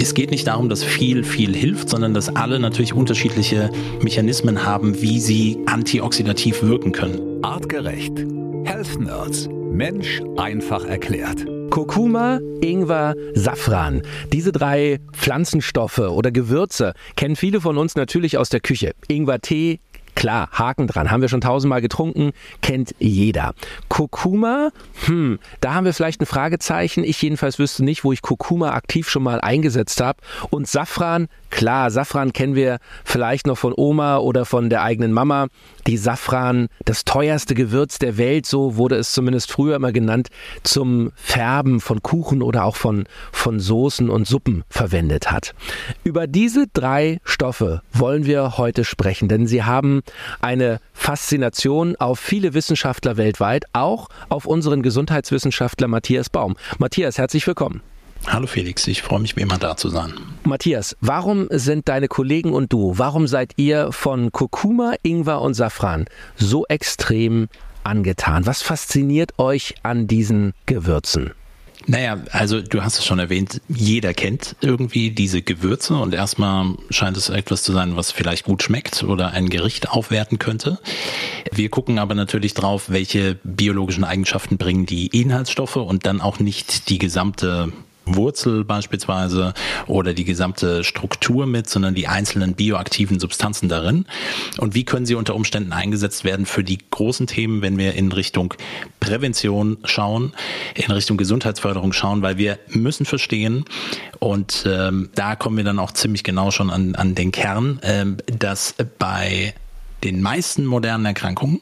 es geht nicht darum, dass viel, viel hilft, sondern dass alle natürlich unterschiedliche Mechanismen haben, wie sie antioxidativ wirken können. Artgerecht. Health Nerds. Mensch einfach erklärt. Kurkuma, Ingwer, Safran. Diese drei Pflanzenstoffe oder Gewürze kennen viele von uns natürlich aus der Küche. Ingwer-Tee, Klar, Haken dran. Haben wir schon tausendmal getrunken, kennt jeder. Kurkuma, hm, da haben wir vielleicht ein Fragezeichen. Ich jedenfalls wüsste nicht, wo ich Kurkuma aktiv schon mal eingesetzt habe. Und Safran, klar, Safran kennen wir vielleicht noch von Oma oder von der eigenen Mama. Die Safran, das teuerste Gewürz der Welt, so wurde es zumindest früher immer genannt, zum Färben von Kuchen oder auch von, von Soßen und Suppen verwendet hat. Über diese drei Stoffe wollen wir heute sprechen, denn sie haben eine Faszination auf viele Wissenschaftler weltweit, auch auf unseren Gesundheitswissenschaftler Matthias Baum. Matthias, herzlich willkommen. Hallo Felix, ich freue mich wie immer da zu sein. Matthias, warum sind deine Kollegen und du, warum seid ihr von Kurkuma, Ingwer und Safran so extrem angetan? Was fasziniert euch an diesen Gewürzen? Naja, also du hast es schon erwähnt, jeder kennt irgendwie diese Gewürze und erstmal scheint es etwas zu sein, was vielleicht gut schmeckt oder ein Gericht aufwerten könnte. Wir gucken aber natürlich drauf, welche biologischen Eigenschaften bringen die Inhaltsstoffe und dann auch nicht die gesamte Wurzel beispielsweise oder die gesamte Struktur mit, sondern die einzelnen bioaktiven Substanzen darin. Und wie können sie unter Umständen eingesetzt werden für die großen Themen, wenn wir in Richtung Prävention schauen, in Richtung Gesundheitsförderung schauen, weil wir müssen verstehen, und ähm, da kommen wir dann auch ziemlich genau schon an, an den Kern, ähm, dass bei den meisten modernen Erkrankungen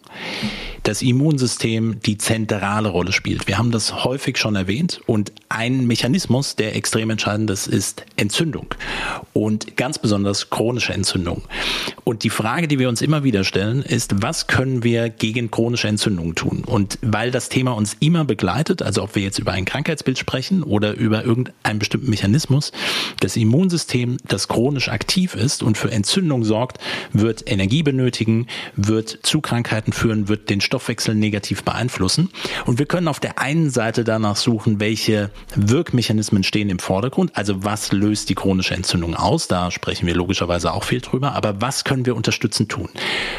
das Immunsystem die zentrale Rolle spielt. Wir haben das häufig schon erwähnt und ein Mechanismus, der extrem entscheidend ist, ist Entzündung und ganz besonders chronische Entzündung. Und die Frage, die wir uns immer wieder stellen, ist, was können wir gegen chronische Entzündungen tun? Und weil das Thema uns immer begleitet, also ob wir jetzt über ein Krankheitsbild sprechen oder über irgendeinen bestimmten Mechanismus, das Immunsystem, das chronisch aktiv ist und für Entzündung sorgt, wird Energie benötigen, wird zu Krankheiten führen, wird den Stoff Stoffwechsel negativ beeinflussen. Und wir können auf der einen Seite danach suchen, welche Wirkmechanismen stehen im Vordergrund, also was löst die chronische Entzündung aus, da sprechen wir logischerweise auch viel drüber, aber was können wir unterstützend tun?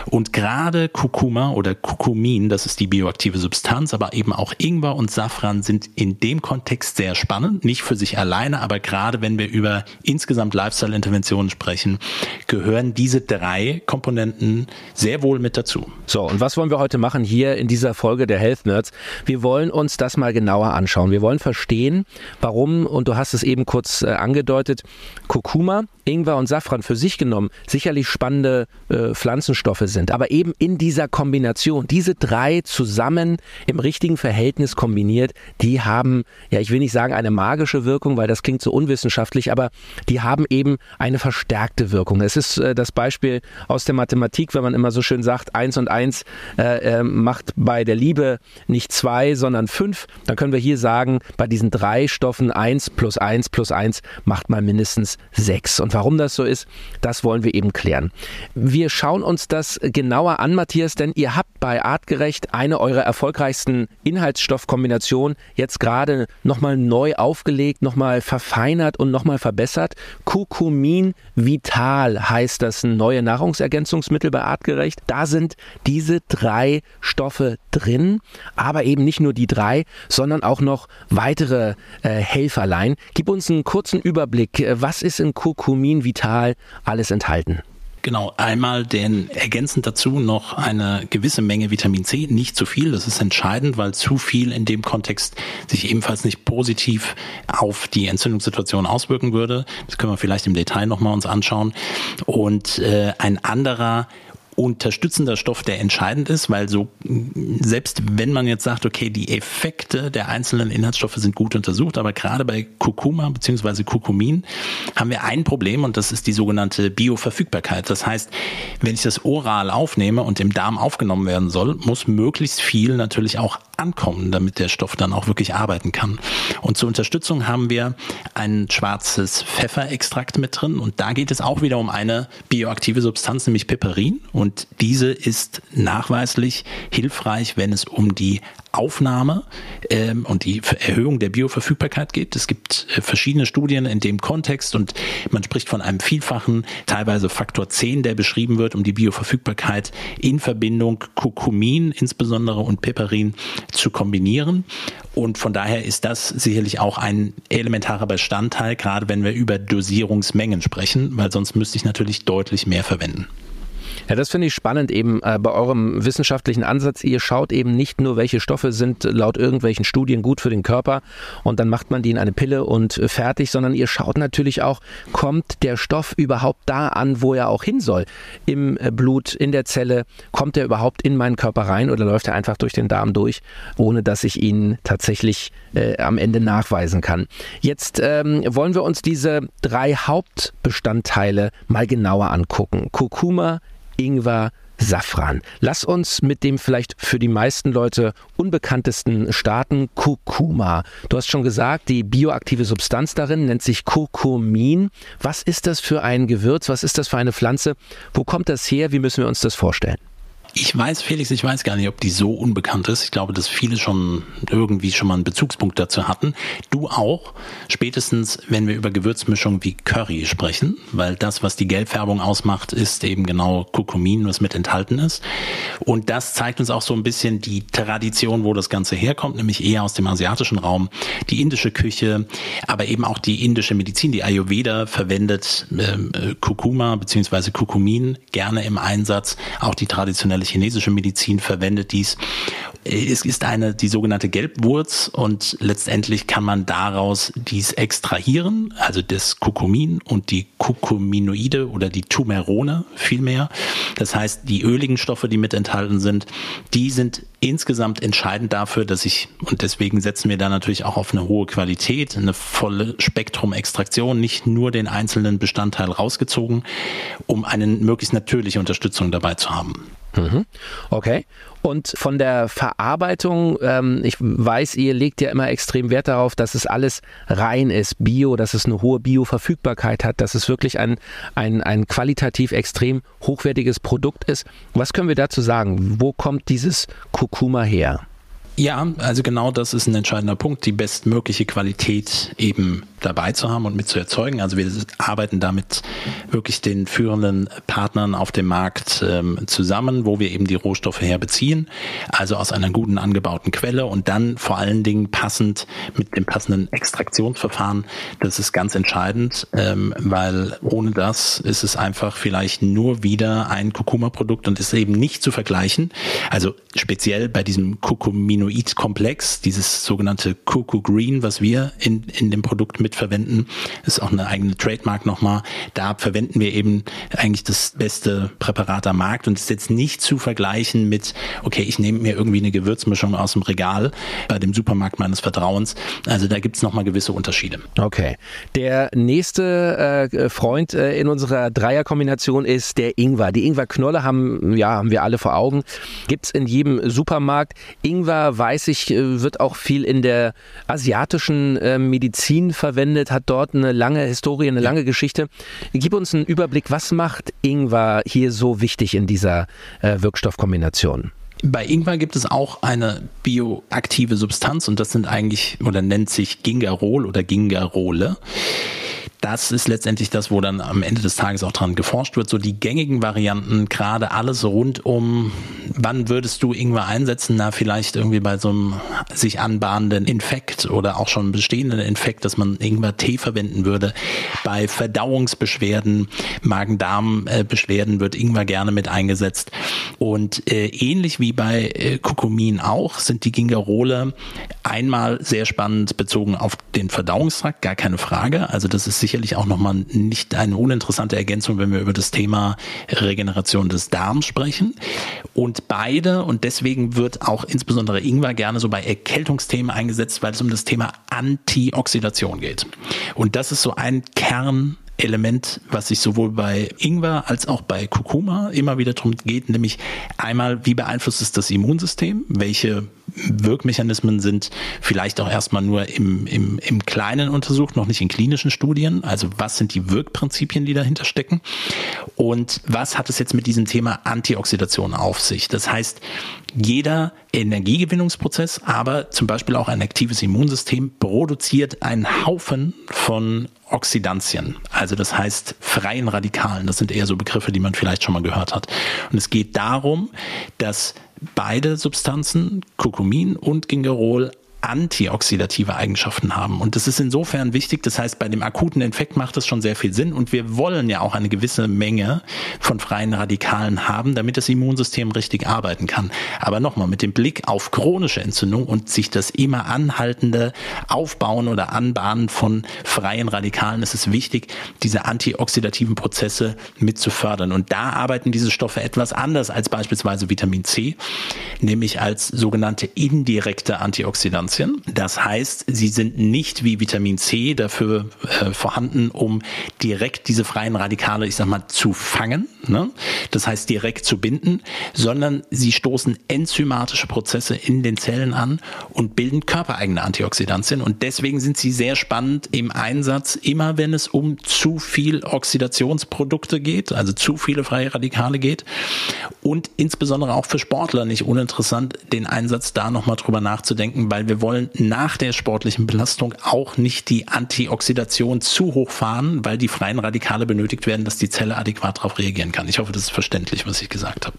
Und gerade Kurkuma oder Kurkumin, das ist die bioaktive Substanz, aber eben auch Ingwer und Safran sind in dem Kontext sehr spannend, nicht für sich alleine, aber gerade wenn wir über insgesamt Lifestyle-Interventionen sprechen, gehören diese drei Komponenten sehr wohl mit dazu. So, und was wollen wir heute machen? Hier in dieser Folge der Health Nerds. Wir wollen uns das mal genauer anschauen. Wir wollen verstehen, warum, und du hast es eben kurz äh, angedeutet, Kurkuma, Ingwer und Safran für sich genommen sicherlich spannende äh, Pflanzenstoffe sind. Aber eben in dieser Kombination, diese drei zusammen im richtigen Verhältnis kombiniert, die haben, ja, ich will nicht sagen eine magische Wirkung, weil das klingt so unwissenschaftlich, aber die haben eben eine verstärkte Wirkung. Es ist äh, das Beispiel aus der Mathematik, wenn man immer so schön sagt, eins und eins äh, äh macht bei der Liebe nicht zwei, sondern fünf, dann können wir hier sagen, bei diesen drei Stoffen eins plus eins plus eins macht mal mindestens sechs. Und warum das so ist, das wollen wir eben klären. Wir schauen uns das genauer an, Matthias, denn ihr habt bei Artgerecht eine eurer erfolgreichsten Inhaltsstoffkombinationen jetzt gerade nochmal neu aufgelegt, nochmal verfeinert und nochmal verbessert. Kurkumin Vital heißt das neue Nahrungsergänzungsmittel bei Artgerecht. Da sind diese drei Stoffe drin, aber eben nicht nur die drei, sondern auch noch weitere äh, Helferlein. Gib uns einen kurzen Überblick. Was ist in Kurkumin Vital alles enthalten? Genau, einmal den ergänzend dazu noch eine gewisse Menge Vitamin C, nicht zu viel, das ist entscheidend, weil zu viel in dem Kontext sich ebenfalls nicht positiv auf die Entzündungssituation auswirken würde. Das können wir vielleicht im Detail nochmal uns anschauen. Und äh, ein anderer unterstützender Stoff, der entscheidend ist, weil so selbst wenn man jetzt sagt, okay, die Effekte der einzelnen Inhaltsstoffe sind gut untersucht, aber gerade bei Kurkuma bzw. Kurkumin haben wir ein Problem und das ist die sogenannte Bioverfügbarkeit. Das heißt, wenn ich das oral aufnehme und im Darm aufgenommen werden soll, muss möglichst viel natürlich auch ankommen, damit der Stoff dann auch wirklich arbeiten kann. Und zur Unterstützung haben wir ein schwarzes Pfefferextrakt mit drin und da geht es auch wieder um eine bioaktive Substanz, nämlich Piperin und diese ist nachweislich hilfreich, wenn es um die Aufnahme ähm, und die Erhöhung der Bioverfügbarkeit geht. Es gibt äh, verschiedene Studien in dem Kontext und man spricht von einem Vielfachen, teilweise Faktor 10, der beschrieben wird, um die Bioverfügbarkeit in Verbindung Kurkumin insbesondere und Piperin zu kombinieren. Und von daher ist das sicherlich auch ein elementarer Bestandteil, gerade wenn wir über Dosierungsmengen sprechen, weil sonst müsste ich natürlich deutlich mehr verwenden. Ja, das finde ich spannend eben äh, bei eurem wissenschaftlichen Ansatz. Ihr schaut eben nicht nur, welche Stoffe sind laut irgendwelchen Studien gut für den Körper und dann macht man die in eine Pille und äh, fertig, sondern ihr schaut natürlich auch, kommt der Stoff überhaupt da an, wo er auch hin soll? Im äh, Blut, in der Zelle, kommt er überhaupt in meinen Körper rein oder läuft er einfach durch den Darm durch, ohne dass ich ihn tatsächlich äh, am Ende nachweisen kann? Jetzt ähm, wollen wir uns diese drei Hauptbestandteile mal genauer angucken. Kurkuma, Ingwer, Safran. Lass uns mit dem vielleicht für die meisten Leute unbekanntesten starten, Kurkuma. Du hast schon gesagt, die bioaktive Substanz darin nennt sich Kurkumin. Was ist das für ein Gewürz? Was ist das für eine Pflanze? Wo kommt das her? Wie müssen wir uns das vorstellen? Ich weiß, Felix, ich weiß gar nicht, ob die so unbekannt ist. Ich glaube, dass viele schon irgendwie schon mal einen Bezugspunkt dazu hatten. Du auch, spätestens wenn wir über Gewürzmischungen wie Curry sprechen, weil das, was die Gelbfärbung ausmacht, ist eben genau Kurkumin, was mit enthalten ist. Und das zeigt uns auch so ein bisschen die Tradition, wo das Ganze herkommt, nämlich eher aus dem asiatischen Raum, die indische Küche, aber eben auch die indische Medizin, die Ayurveda verwendet ähm, äh, Kurkuma bzw. Kurkumin gerne im Einsatz, auch die traditionelle traditionelle chinesische Medizin verwendet dies. Es ist eine, die sogenannte Gelbwurz und letztendlich kann man daraus dies extrahieren, also das Kurkumin und die Kurkuminoide oder die Tumerone vielmehr. Das heißt, die öligen Stoffe, die mit enthalten sind, die sind insgesamt entscheidend dafür, dass ich, und deswegen setzen wir da natürlich auch auf eine hohe Qualität, eine volle Spektrum-Extraktion, nicht nur den einzelnen Bestandteil rausgezogen, um eine möglichst natürliche Unterstützung dabei zu haben. Mhm. Okay. Und von der Verarbeitung, ähm, ich weiß, ihr legt ja immer extrem Wert darauf, dass es alles rein ist, bio, dass es eine hohe Bioverfügbarkeit hat, dass es wirklich ein, ein, ein qualitativ extrem hochwertiges Produkt ist. Was können wir dazu sagen? Wo kommt dieses Kurkuma her? Ja, also genau das ist ein entscheidender Punkt, die bestmögliche Qualität eben dabei zu haben und mit zu erzeugen. Also wir arbeiten damit wirklich den führenden Partnern auf dem Markt ähm, zusammen, wo wir eben die Rohstoffe herbeziehen, also aus einer guten angebauten Quelle und dann vor allen Dingen passend mit dem passenden Extraktionsverfahren. Das ist ganz entscheidend, ähm, weil ohne das ist es einfach vielleicht nur wieder ein Kurkuma-Produkt und ist eben nicht zu vergleichen. Also speziell bei diesem Kurkuminoid-Komplex, dieses sogenannte Kurku Green, was wir in, in dem Produkt mit mitverwenden. Ist auch eine eigene Trademark nochmal. Da verwenden wir eben eigentlich das beste Präparat am Markt und ist jetzt nicht zu vergleichen mit, okay, ich nehme mir irgendwie eine Gewürzmischung aus dem Regal bei dem Supermarkt meines Vertrauens. Also da gibt es nochmal gewisse Unterschiede. Okay. Der nächste äh, Freund äh, in unserer Dreierkombination ist der Ingwer. Die Ingwerknolle haben, ja, haben wir alle vor Augen. Gibt es in jedem Supermarkt. Ingwer, weiß ich, äh, wird auch viel in der asiatischen äh, Medizin verwendet verwendet, hat dort eine lange Historie, eine lange Geschichte. Gib uns einen Überblick, was macht Ingwer hier so wichtig in dieser äh, Wirkstoffkombination? Bei Ingwer gibt es auch eine bioaktive Substanz und das sind eigentlich oder nennt sich Gingerol oder Gingerole das ist letztendlich das, wo dann am Ende des Tages auch dran geforscht wird. So die gängigen Varianten, gerade alles rund um, wann würdest du Ingwer einsetzen? Na, vielleicht irgendwie bei so einem sich anbahnenden Infekt oder auch schon bestehenden Infekt, dass man Ingwer-Tee verwenden würde. Bei Verdauungsbeschwerden, Magen-Darm-Beschwerden wird Ingwer gerne mit eingesetzt. Und äh, ähnlich wie bei äh, Kurkumin auch, sind die Gingerole einmal sehr spannend bezogen auf den Verdauungstrakt, gar keine Frage. Also das ist sicherlich auch nochmal nicht eine uninteressante Ergänzung, wenn wir über das Thema Regeneration des Darms sprechen. Und beide, und deswegen wird auch insbesondere Ingwer gerne so bei Erkältungsthemen eingesetzt, weil es um das Thema Antioxidation geht. Und das ist so ein Kern Element, was sich sowohl bei Ingwer als auch bei Kurkuma immer wieder darum geht, nämlich einmal, wie beeinflusst es das Immunsystem? Welche Wirkmechanismen sind vielleicht auch erstmal nur im, im, im Kleinen untersucht, noch nicht in klinischen Studien? Also was sind die Wirkprinzipien, die dahinter stecken? Und was hat es jetzt mit diesem Thema Antioxidation auf sich? Das heißt, jeder Energiegewinnungsprozess, aber zum Beispiel auch ein aktives Immunsystem produziert einen Haufen von Oxidantien, also das heißt freien Radikalen. Das sind eher so Begriffe, die man vielleicht schon mal gehört hat. Und es geht darum, dass beide Substanzen, Kurkumin und Gingerol, antioxidative Eigenschaften haben. Und das ist insofern wichtig. Das heißt, bei dem akuten Infekt macht das schon sehr viel Sinn. Und wir wollen ja auch eine gewisse Menge von freien Radikalen haben, damit das Immunsystem richtig arbeiten kann. Aber nochmal, mit dem Blick auf chronische Entzündung und sich das immer anhaltende Aufbauen oder Anbahnen von freien Radikalen ist es wichtig, diese antioxidativen Prozesse mit zu fördern. Und da arbeiten diese Stoffe etwas anders als beispielsweise Vitamin C, nämlich als sogenannte indirekte Antioxidantien. Antioxidantien. Das heißt, sie sind nicht wie Vitamin C dafür äh, vorhanden, um direkt diese freien Radikale, ich sag mal, zu fangen. Ne? Das heißt, direkt zu binden, sondern sie stoßen enzymatische Prozesse in den Zellen an und bilden körpereigene Antioxidantien. Und deswegen sind sie sehr spannend im Einsatz, immer wenn es um zu viel Oxidationsprodukte geht, also zu viele freie Radikale geht. Und insbesondere auch für Sportler nicht uninteressant, den Einsatz da nochmal drüber nachzudenken, weil wir wollen nach der sportlichen Belastung auch nicht die Antioxidation zu hoch fahren, weil die freien Radikale benötigt werden, dass die Zelle adäquat darauf reagieren kann. Ich hoffe, das ist verständlich, was ich gesagt habe.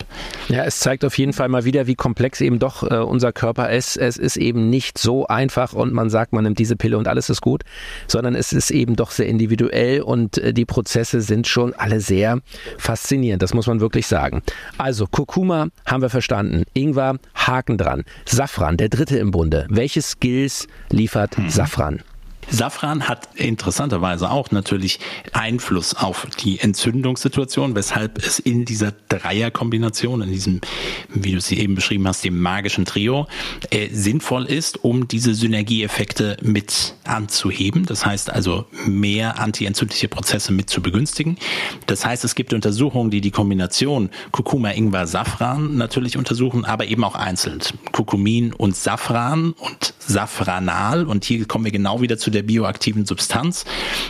Ja, es zeigt auf jeden Fall mal wieder, wie komplex eben doch äh, unser Körper ist. Es ist eben nicht so einfach und man sagt, man nimmt diese Pille und alles ist gut, sondern es ist eben doch sehr individuell und äh, die Prozesse sind schon alle sehr faszinierend. Das muss man wirklich sagen. Also Kurkuma haben wir verstanden. Ingwer, Haken dran. Safran, der dritte im Bunde. Welche welche Skills liefert mhm. Safran? Safran hat interessanterweise auch natürlich Einfluss auf die Entzündungssituation, weshalb es in dieser Dreierkombination, in diesem, wie du sie eben beschrieben hast, dem magischen Trio, äh, sinnvoll ist, um diese Synergieeffekte mit anzuheben. Das heißt also, mehr antientzündliche Prozesse mit zu begünstigen. Das heißt, es gibt Untersuchungen, die die Kombination Kurkuma, Ingwer, Safran natürlich untersuchen, aber eben auch einzeln. Kurkumin und Safran und Safranal. Und hier kommen wir genau wieder zu der bioaktiven Substanz.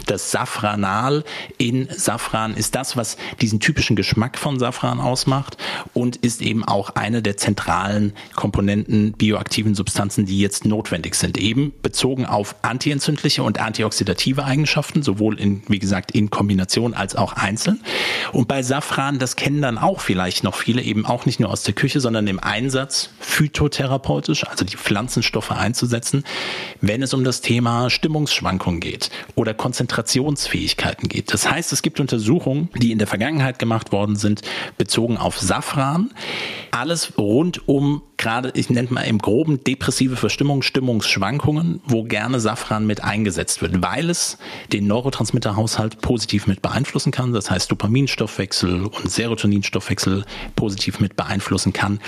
Das Safranal in Safran ist das, was diesen typischen Geschmack von Safran ausmacht und ist eben auch eine der zentralen Komponenten bioaktiven Substanzen, die jetzt notwendig sind. Eben bezogen auf antientzündliche und antioxidative Eigenschaften, sowohl in, wie gesagt, in Kombination als auch einzeln. Und bei Safran, das kennen dann auch vielleicht noch viele, eben auch nicht nur aus der Küche, sondern im Einsatz phytotherapeutisch, also die Pflanzenstoffe einzusetzen, wenn es um das Thema Stimmungsschwankungen geht oder Konzentrationsfähigkeiten geht. Das heißt, es gibt Untersuchungen, die in der Vergangenheit gemacht worden sind, bezogen auf Safran. Alles rund um gerade, ich nenne mal im groben depressive Verstimmung, Stimmungsschwankungen, wo gerne Safran mit eingesetzt wird, weil es den Neurotransmitterhaushalt positiv mit beeinflussen kann. Das heißt, Dopaminstoffwechsel und Serotoninstoffwechsel positiv mit beeinflussen kann.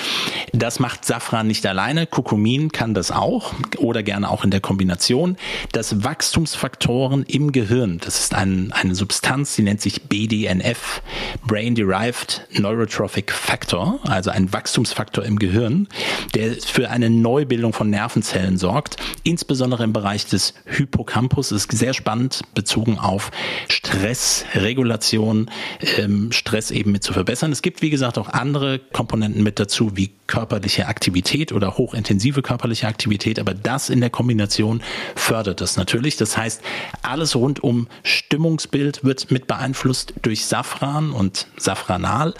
Das macht Safran nicht alleine. Kurkumin kann das auch oder gerne auch in der Kombination. Das Wachstumsfaktoren im Gehirn, das ist ein, eine Substanz, die nennt sich BDNF, Brain Derived Neurotrophic Factor, also ein Wachstumsfaktor im Gehirn der für eine Neubildung von Nervenzellen sorgt, insbesondere im Bereich des Hippocampus. Das ist sehr spannend bezogen auf Stressregulation, ähm, Stress eben mit zu verbessern. Es gibt, wie gesagt, auch andere Komponenten mit dazu, wie körperliche Aktivität oder hochintensive körperliche Aktivität, aber das in der Kombination fördert das natürlich. Das heißt, alles rund um Stimmungsbild wird mit beeinflusst durch Safran und Safranal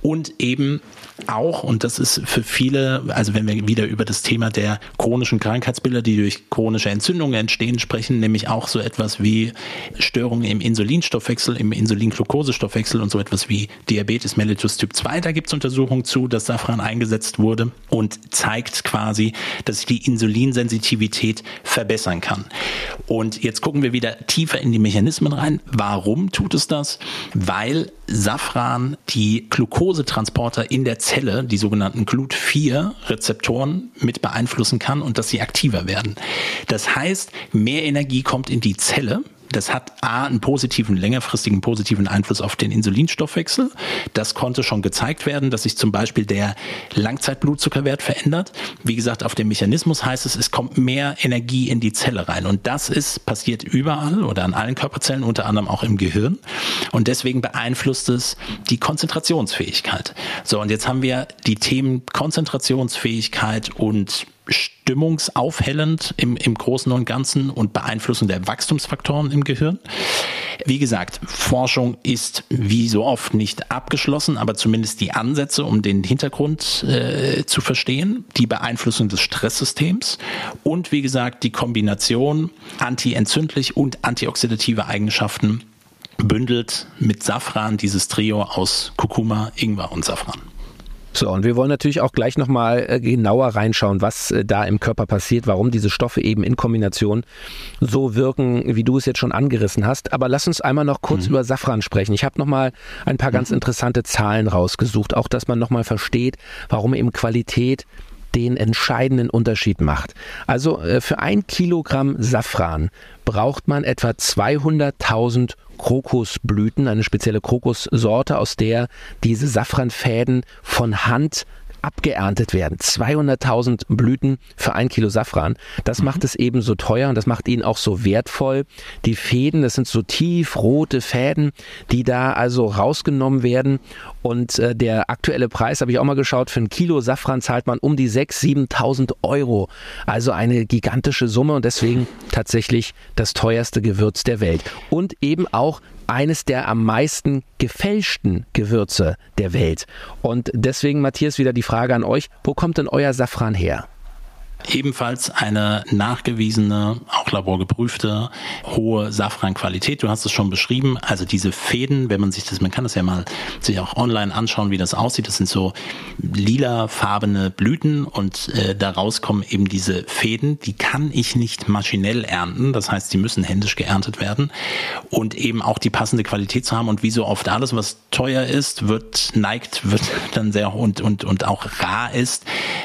und eben auch, und das ist für viele, also wenn wir wieder über das Thema der chronischen Krankheitsbilder, die durch chronische Entzündungen entstehen, sprechen, nämlich auch so etwas wie Störungen im Insulinstoffwechsel, im Insulin-Glukosestoffwechsel und so etwas wie Diabetes mellitus Typ 2. Da gibt es Untersuchungen zu, dass Safran eingesetzt wurde und zeigt quasi, dass sich die Insulinsensitivität verbessern kann. Und jetzt gucken wir wieder tiefer in die Mechanismen rein. Warum tut es das? Weil Safran die Glukosetransporter in der Zelle, die sogenannten Glut-4-Rezeptoren, mit beeinflussen kann und dass sie aktiver werden. Das heißt, mehr Energie kommt in die Zelle Das hat A, einen positiven, längerfristigen positiven Einfluss auf den Insulinstoffwechsel. Das konnte schon gezeigt werden, dass sich zum Beispiel der Langzeitblutzuckerwert verändert. Wie gesagt, auf dem Mechanismus heißt es, es kommt mehr Energie in die Zelle rein. Und das ist passiert überall oder an allen Körperzellen, unter anderem auch im Gehirn. Und deswegen beeinflusst es die Konzentrationsfähigkeit. So, und jetzt haben wir die Themen Konzentrationsfähigkeit und stimmungsaufhellend im, im Großen und Ganzen und Beeinflussung der Wachstumsfaktoren im Gehirn. Wie gesagt, Forschung ist wie so oft nicht abgeschlossen, aber zumindest die Ansätze, um den Hintergrund äh, zu verstehen, die Beeinflussung des Stresssystems und wie gesagt die Kombination antientzündlich und antioxidative Eigenschaften bündelt mit Safran dieses Trio aus Kurkuma, Ingwer und Safran. So, und wir wollen natürlich auch gleich nochmal äh, genauer reinschauen, was äh, da im Körper passiert, warum diese Stoffe eben in Kombination so wirken, wie du es jetzt schon angerissen hast. Aber lass uns einmal noch kurz mhm. über Safran sprechen. Ich habe nochmal ein paar ganz mhm. interessante Zahlen rausgesucht, auch dass man nochmal versteht, warum eben Qualität den entscheidenden Unterschied macht. Also äh, für ein Kilogramm Safran braucht man etwa 200.000 Krokusblüten, eine spezielle Krokussorte, aus der diese Safranfäden von Hand abgeerntet werden. 200.000 Blüten für ein Kilo Safran. Das mhm. macht es eben so teuer und das macht ihn auch so wertvoll. Die Fäden, das sind so tiefrote Fäden, die da also rausgenommen werden. Und äh, der aktuelle Preis, habe ich auch mal geschaut, für ein Kilo Safran zahlt man um die 6.000, 7.000 Euro. Also eine gigantische Summe und deswegen tatsächlich das teuerste Gewürz der Welt. Und eben auch eines der am meisten gefälschten Gewürze der Welt. Und deswegen, Matthias, wieder die Frage an euch, wo kommt denn euer Safran her? Ebenfalls eine nachgewiesene, auch laborgeprüfte, hohe Safranqualität. Du hast es schon beschrieben. Also diese Fäden, wenn man sich das, man kann das ja mal sich auch online anschauen, wie das aussieht. Das sind so lilafarbene Blüten und äh, daraus kommen eben diese Fäden. Die kann ich nicht maschinell ernten. Das heißt, die müssen händisch geerntet werden und eben auch die passende Qualität zu haben. Und wie so oft alles, was teuer ist, wird neigt, wird dann sehr und und und auch rar ist,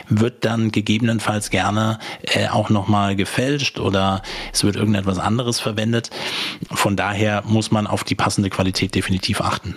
wird dann gegebenenfalls gerne gerne äh, auch nochmal gefälscht oder es wird irgendetwas anderes verwendet. Von daher muss man auf die passende Qualität definitiv achten.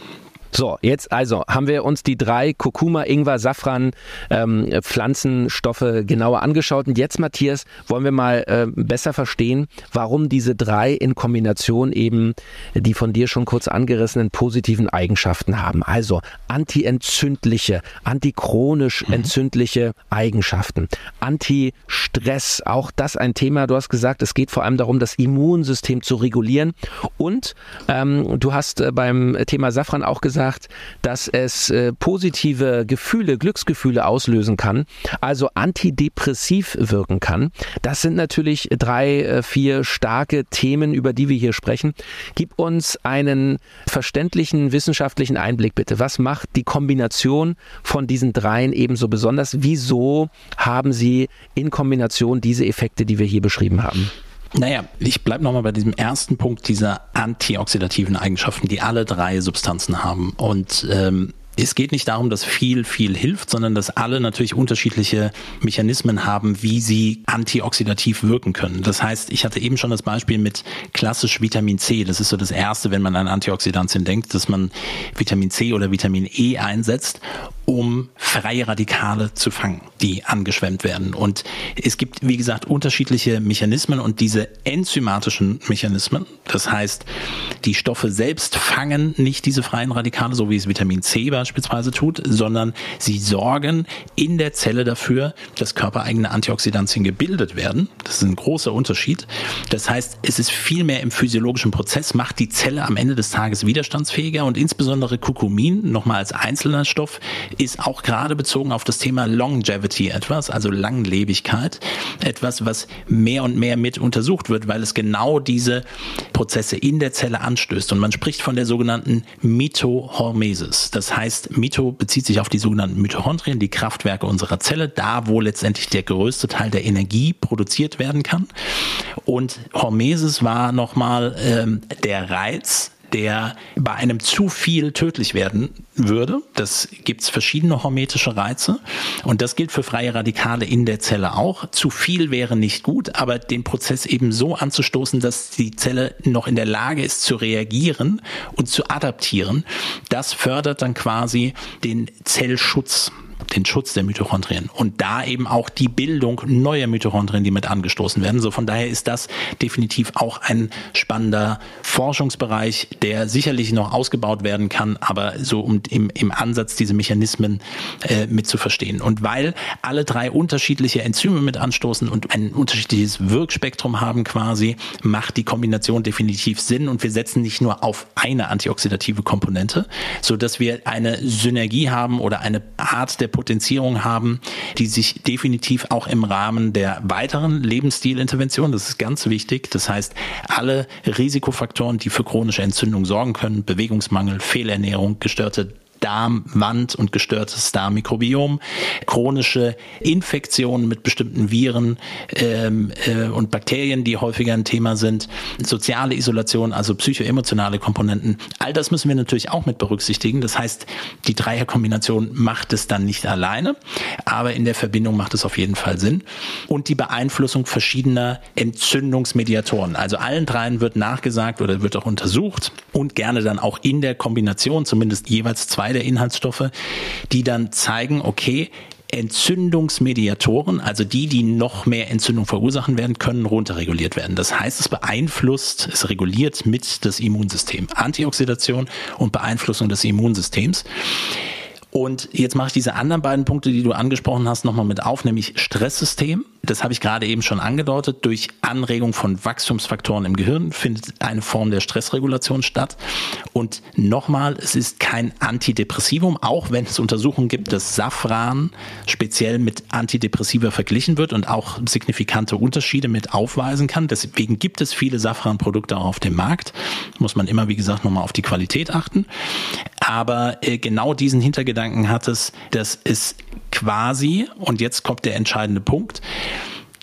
So, jetzt also haben wir uns die drei Kurkuma, Ingwer, Safran ähm, Pflanzenstoffe genauer angeschaut. Und jetzt, Matthias, wollen wir mal äh, besser verstehen, warum diese drei in Kombination eben die von dir schon kurz angerissenen positiven Eigenschaften haben. Also antientzündliche, antichronisch mhm. entzündliche Eigenschaften, Anti-Stress, auch das ein Thema. Du hast gesagt, es geht vor allem darum, das Immunsystem zu regulieren. Und ähm, du hast äh, beim Thema Safran auch gesagt, gesagt, dass es äh, positive Gefühle, Glücksgefühle auslösen kann, also antidepressiv wirken kann. Das sind natürlich drei, äh, vier starke Themen, über die wir hier sprechen. Gib uns einen verständlichen wissenschaftlichen Einblick bitte. Was macht die Kombination von diesen dreien ebenso besonders? Wieso haben sie in Kombination diese Effekte, die wir hier beschrieben haben? Naja, ich bleibe nochmal bei diesem ersten Punkt dieser antioxidativen Eigenschaften, die alle drei Substanzen haben. Und ähm, es geht nicht darum, dass viel, viel hilft, sondern dass alle natürlich unterschiedliche Mechanismen haben, wie sie antioxidativ wirken können. Das heißt, ich hatte eben schon das Beispiel mit klassisch Vitamin C. Das ist so das Erste, wenn man an Antioxidantien denkt, dass man Vitamin C oder Vitamin E einsetzt um freie Radikale zu fangen, die angeschwemmt werden. Und es gibt, wie gesagt, unterschiedliche Mechanismen und diese enzymatischen Mechanismen, das heißt, die Stoffe selbst fangen nicht diese freien Radikale, so wie es Vitamin C beispielsweise tut, sondern sie sorgen in der Zelle dafür, dass körpereigene Antioxidantien gebildet werden. Das ist ein großer Unterschied. Das heißt, es ist viel mehr im physiologischen Prozess, macht die Zelle am Ende des Tages widerstandsfähiger und insbesondere Kurkumin, nochmal als einzelner Stoff, ist auch gerade bezogen auf das Thema Longevity etwas, also Langlebigkeit, etwas, was mehr und mehr mit untersucht wird, weil es genau diese Prozesse in der Zelle anstößt. Und man spricht von der sogenannten Mitohormesis. Das heißt, Mito bezieht sich auf die sogenannten Mitochondrien, die Kraftwerke unserer Zelle, da wo letztendlich der größte Teil der Energie produziert werden kann. Und Hormesis war nochmal ähm, der Reiz, der bei einem zu viel tödlich werden würde. Das gibt es verschiedene hormetische Reize und das gilt für freie Radikale in der Zelle auch. Zu viel wäre nicht gut, aber den Prozess eben so anzustoßen, dass die Zelle noch in der Lage ist zu reagieren und zu adaptieren, das fördert dann quasi den Zellschutz den Schutz der Mitochondrien und da eben auch die Bildung neuer Mitochondrien, die mit angestoßen werden. So von daher ist das definitiv auch ein spannender Forschungsbereich, der sicherlich noch ausgebaut werden kann, aber so um im, im Ansatz diese Mechanismen äh, mit zu verstehen. Und weil alle drei unterschiedliche Enzyme mit anstoßen und ein unterschiedliches Wirkspektrum haben quasi, macht die Kombination definitiv Sinn und wir setzen nicht nur auf eine antioxidative Komponente, so dass wir eine Synergie haben oder eine Art der Potenzierung haben, die sich definitiv auch im Rahmen der weiteren Lebensstilintervention, das ist ganz wichtig, das heißt alle Risikofaktoren, die für chronische Entzündung sorgen können, Bewegungsmangel, Fehlernährung, gestörte Darmwand und gestörtes Darmmikrobiom, chronische Infektionen mit bestimmten Viren ähm, äh, und Bakterien, die häufiger ein Thema sind, soziale Isolation, also psychoemotionale Komponenten. All das müssen wir natürlich auch mit berücksichtigen. Das heißt, die Dreierkombination macht es dann nicht alleine, aber in der Verbindung macht es auf jeden Fall Sinn. Und die Beeinflussung verschiedener Entzündungsmediatoren. Also allen dreien wird nachgesagt oder wird auch untersucht und gerne dann auch in der Kombination zumindest jeweils zwei der Inhaltsstoffe, die dann zeigen, okay, Entzündungsmediatoren, also die, die noch mehr Entzündung verursachen werden, können runterreguliert werden. Das heißt, es beeinflusst, es reguliert mit das Immunsystem. Antioxidation und Beeinflussung des Immunsystems. Und jetzt mache ich diese anderen beiden Punkte, die du angesprochen hast, nochmal mit auf, nämlich Stresssystem. Das habe ich gerade eben schon angedeutet. Durch Anregung von Wachstumsfaktoren im Gehirn findet eine Form der Stressregulation statt. Und nochmal, es ist kein Antidepressivum, auch wenn es Untersuchungen gibt, dass Safran speziell mit Antidepressiva verglichen wird und auch signifikante Unterschiede mit aufweisen kann. Deswegen gibt es viele Safran-Produkte auch auf dem Markt. Muss man immer, wie gesagt, nochmal auf die Qualität achten. Aber äh, genau diesen Hintergedanken hat es, dass es quasi, und jetzt kommt der entscheidende Punkt,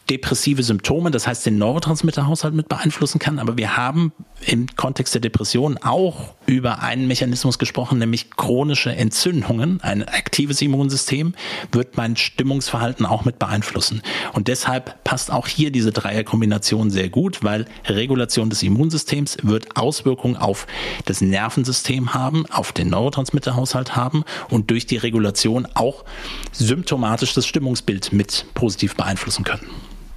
depressive Symptome, das heißt den Neurotransmitterhaushalt mit beeinflussen kann. Aber wir haben im Kontext der Depression auch über einen Mechanismus gesprochen, nämlich chronische Entzündungen. Ein aktives Immunsystem wird mein Stimmungsverhalten auch mit beeinflussen. Und deshalb passt auch hier diese Dreierkombination sehr gut, weil Regulation des Immunsystems wird Auswirkungen auf das Nervensystem haben, auf den Neurotransmitterhaushalt haben und durch die Regulation auch symptomatisch das Stimmungsbild mit positiv beeinflussen können.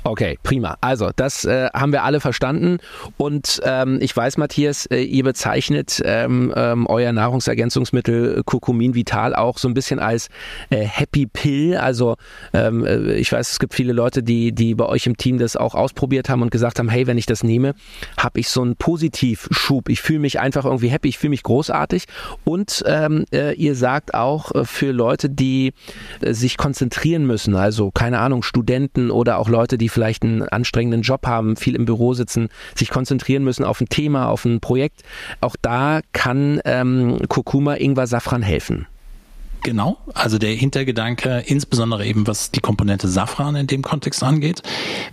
Okay, prima. Also, das äh, haben wir alle verstanden. Und ähm, ich weiß, Matthias, äh, ihr bezeichnet ähm, ähm, euer Nahrungsergänzungsmittel Kurkumin Vital auch so ein bisschen als äh, Happy Pill. Also, ähm, äh, ich weiß, es gibt viele Leute, die, die bei euch im Team das auch ausprobiert haben und gesagt haben, hey, wenn ich das nehme, habe ich so einen Positivschub. Ich fühle mich einfach irgendwie happy, ich fühle mich großartig. Und ähm, äh, ihr sagt auch äh, für Leute, die sich konzentrieren müssen, also keine Ahnung, Studenten oder auch Leute, die vielleicht einen anstrengenden Job haben, viel im Büro sitzen, sich konzentrieren müssen auf ein Thema, auf ein Projekt. Auch da kann ähm, Kurkuma Ingwer Safran helfen. Genau, also der Hintergedanke, insbesondere eben was die Komponente Safran in dem Kontext angeht,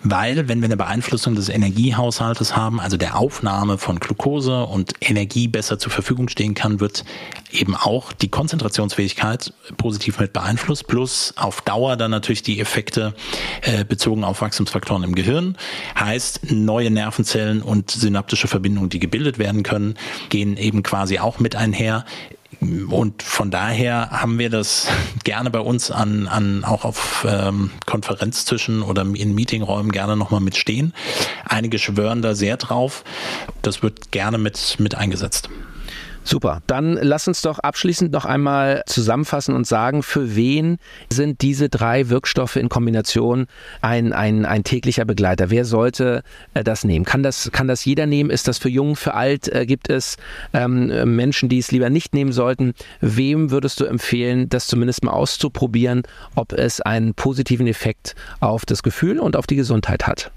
weil wenn wir eine Beeinflussung des Energiehaushaltes haben, also der Aufnahme von Glucose und Energie besser zur Verfügung stehen kann, wird eben auch die Konzentrationsfähigkeit positiv mit beeinflusst, plus auf Dauer dann natürlich die Effekte äh, bezogen auf Wachstumsfaktoren im Gehirn. Heißt, neue Nervenzellen und synaptische Verbindungen, die gebildet werden können, gehen eben quasi auch mit einher und von daher haben wir das gerne bei uns an, an auch auf ähm, Konferenztischen oder in Meetingräumen gerne nochmal mitstehen. Einige schwören da sehr drauf. Das wird gerne mit, mit eingesetzt. Super. Dann lass uns doch abschließend noch einmal zusammenfassen und sagen, für wen sind diese drei Wirkstoffe in Kombination ein, ein, ein täglicher Begleiter? Wer sollte äh, das nehmen? Kann das, kann das jeder nehmen? Ist das für jung, für alt? Äh, gibt es ähm, Menschen, die es lieber nicht nehmen sollten? Wem würdest du empfehlen, das zumindest mal auszuprobieren, ob es einen positiven Effekt auf das Gefühl und auf die Gesundheit hat?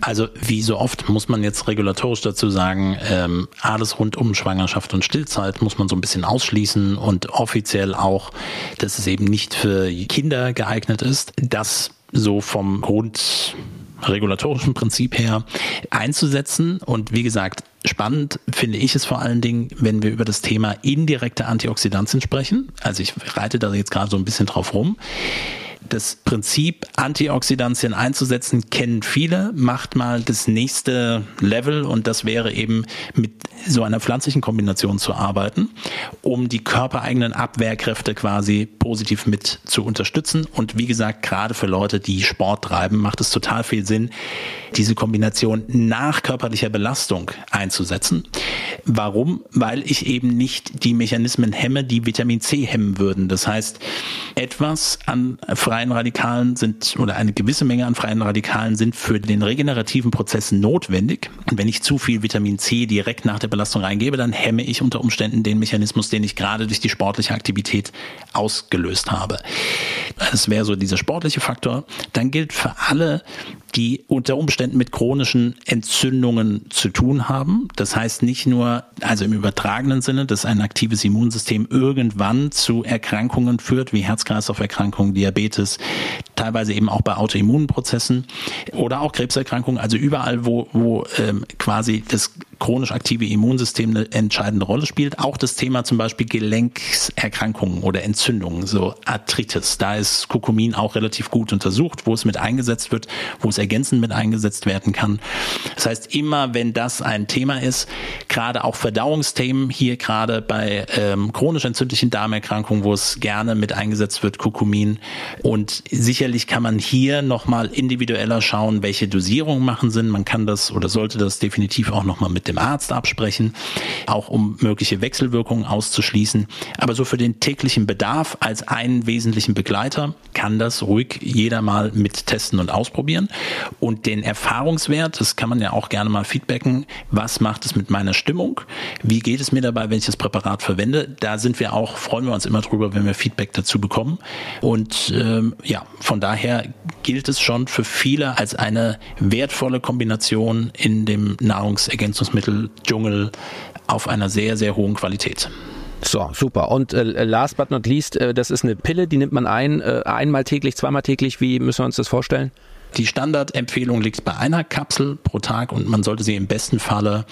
Also wie so oft muss man jetzt regulatorisch dazu sagen, ähm, alles rund um Schwangerschaft und Stillzeit muss man so ein bisschen ausschließen und offiziell auch, dass es eben nicht für Kinder geeignet ist. Das so vom grundregulatorischen Prinzip her einzusetzen. Und wie gesagt, Spannend finde ich es vor allen Dingen, wenn wir über das Thema indirekte Antioxidantien sprechen. Also ich reite da jetzt gerade so ein bisschen drauf rum. Das Prinzip, Antioxidantien einzusetzen, kennen viele. Macht mal das nächste Level und das wäre eben mit so einer pflanzlichen Kombination zu arbeiten, um die körpereigenen Abwehrkräfte quasi positiv mit zu unterstützen. Und wie gesagt, gerade für Leute, die Sport treiben, macht es total viel Sinn, diese Kombination nach körperlicher Belastung einzusetzen. Warum? Weil ich eben nicht die Mechanismen hemme, die Vitamin C hemmen würden. Das heißt, etwas an freien Radikalen sind oder eine gewisse Menge an freien Radikalen sind für den regenerativen Prozess notwendig. Und wenn ich zu viel Vitamin C direkt nach der Belastung reingebe, dann hemme ich unter Umständen den Mechanismus, den ich gerade durch die sportliche Aktivität ausgelöst habe. Das wäre so dieser sportliche Faktor. Dann gilt für alle, die unter Umständen mit chronischen Entzündungen zu tun haben. Das heißt nicht nur, also im übertragenen Sinne, dass ein aktives Immunsystem irgendwann zu Erkrankungen führt, wie Herz-Kreislauf-Erkrankungen, Diabetes, teilweise eben auch bei Autoimmunprozessen oder auch Krebserkrankungen, also überall, wo, wo ähm, quasi das chronisch aktive Immunsystem eine entscheidende Rolle spielt. Auch das Thema zum Beispiel Gelenkserkrankungen oder Entzündungen, so Arthritis. Da ist Kurkumin auch relativ gut untersucht, wo es mit eingesetzt wird, wo es ergänzend mit eingesetzt werden kann. Das heißt, immer wenn das ein Thema ist, gerade auch Verdauungsthemen, hier gerade bei ähm, chronisch entzündlichen Darmerkrankungen, wo es gerne mit eingesetzt wird, Kurkumin. Und sicherlich kann man hier nochmal individueller schauen, welche Dosierungen machen Sinn. Man kann das oder sollte das definitiv auch nochmal mit dem Arzt absprechen, auch um mögliche Wechselwirkungen auszuschließen. Aber so für den täglichen Bedarf als einen wesentlichen Begleiter kann das ruhig jeder mal mit testen und ausprobieren. Und den Erfahrungswert, das kann man ja auch gerne mal feedbacken, was macht es mit meiner Stimmung? Wie geht es mir dabei, wenn ich das Präparat verwende? Da sind wir auch, freuen wir uns immer drüber, wenn wir Feedback dazu bekommen. Und ähm, ja, von daher gilt es schon für viele als eine wertvolle Kombination in dem Nahrungsergänzungsmittel-Dschungel auf einer sehr, sehr hohen Qualität. So, super. Und äh, last but not least, äh, das ist eine Pille, die nimmt man ein, äh, einmal täglich, zweimal täglich. Wie müssen wir uns das vorstellen? Die Standardempfehlung liegt bei einer Kapsel pro Tag und man sollte sie im besten Falle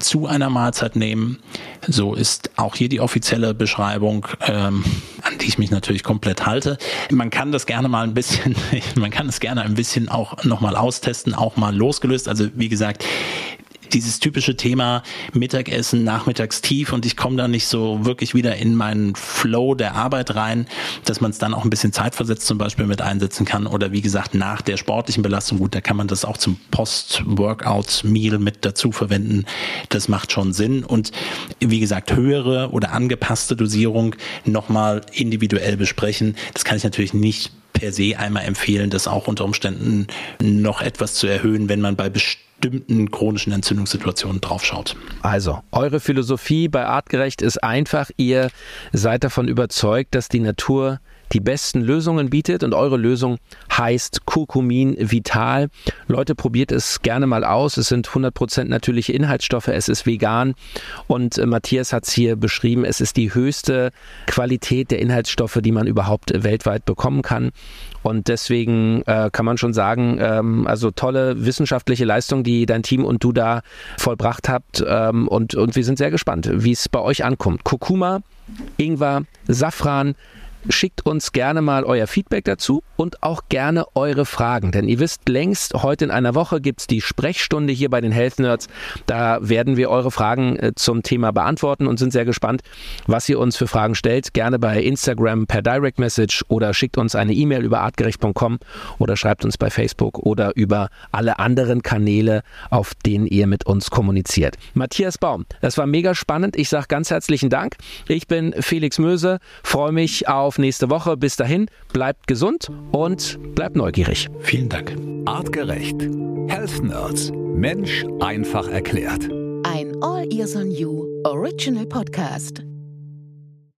zu einer Mahlzeit nehmen. So ist auch hier die offizielle Beschreibung, ähm, an die ich mich natürlich komplett halte. Man kann das gerne mal ein bisschen, man kann es gerne ein bisschen auch nochmal austesten, auch mal losgelöst. Also wie gesagt, dieses typische Thema Mittagessen, Nachmittagstief und ich komme da nicht so wirklich wieder in meinen Flow der Arbeit rein, dass man es dann auch ein bisschen zeitversetzt zum Beispiel mit einsetzen kann oder wie gesagt nach der sportlichen Belastung, gut, da kann man das auch zum Post-Workout-Meal mit dazu verwenden. Das macht schon Sinn und wie gesagt, höhere oder angepasste Dosierung nochmal individuell besprechen. Das kann ich natürlich nicht per se einmal empfehlen, das auch unter Umständen noch etwas zu erhöhen, wenn man bei bestimmten bestimmten chronischen Entzündungssituationen draufschaut. Also, eure Philosophie bei Artgerecht ist einfach, ihr seid davon überzeugt, dass die Natur die besten Lösungen bietet und eure Lösung heißt Kurkumin Vital. Leute, probiert es gerne mal aus. Es sind 100% natürliche Inhaltsstoffe, es ist vegan und äh, Matthias hat es hier beschrieben, es ist die höchste Qualität der Inhaltsstoffe, die man überhaupt weltweit bekommen kann. Und deswegen äh, kann man schon sagen, ähm, also tolle wissenschaftliche Leistung, die dein Team und du da vollbracht habt. Ähm, und, und wir sind sehr gespannt, wie es bei euch ankommt. Kurkuma, Ingwer, Safran, schickt uns gerne mal euer Feedback dazu und auch gerne eure Fragen. Denn ihr wisst längst, heute in einer Woche gibt es die Sprechstunde hier bei den Health Nerds. Da werden wir eure Fragen äh, zum Thema beantworten und sind sehr gespannt, was ihr uns für Fragen stellt. Gerne bei Instagram per Direct Message oder schickt uns eine E-Mail über artgerecht.com oder schreibt uns bei Facebook oder über alle anderen Kanäle, auf denen ihr mit uns kommuniziert. Matthias Baum, das war mega spannend. Ich sage ganz herzlichen Dank. Ich bin Felix Möse, freue mich auf nächste Woche. Bis dahin, bleibt gesund und bleibt neugierig. Vielen Dank. Artgerecht. Health Nerds. Mensch einfach erklärt. Ein All Ears on You Original Podcast.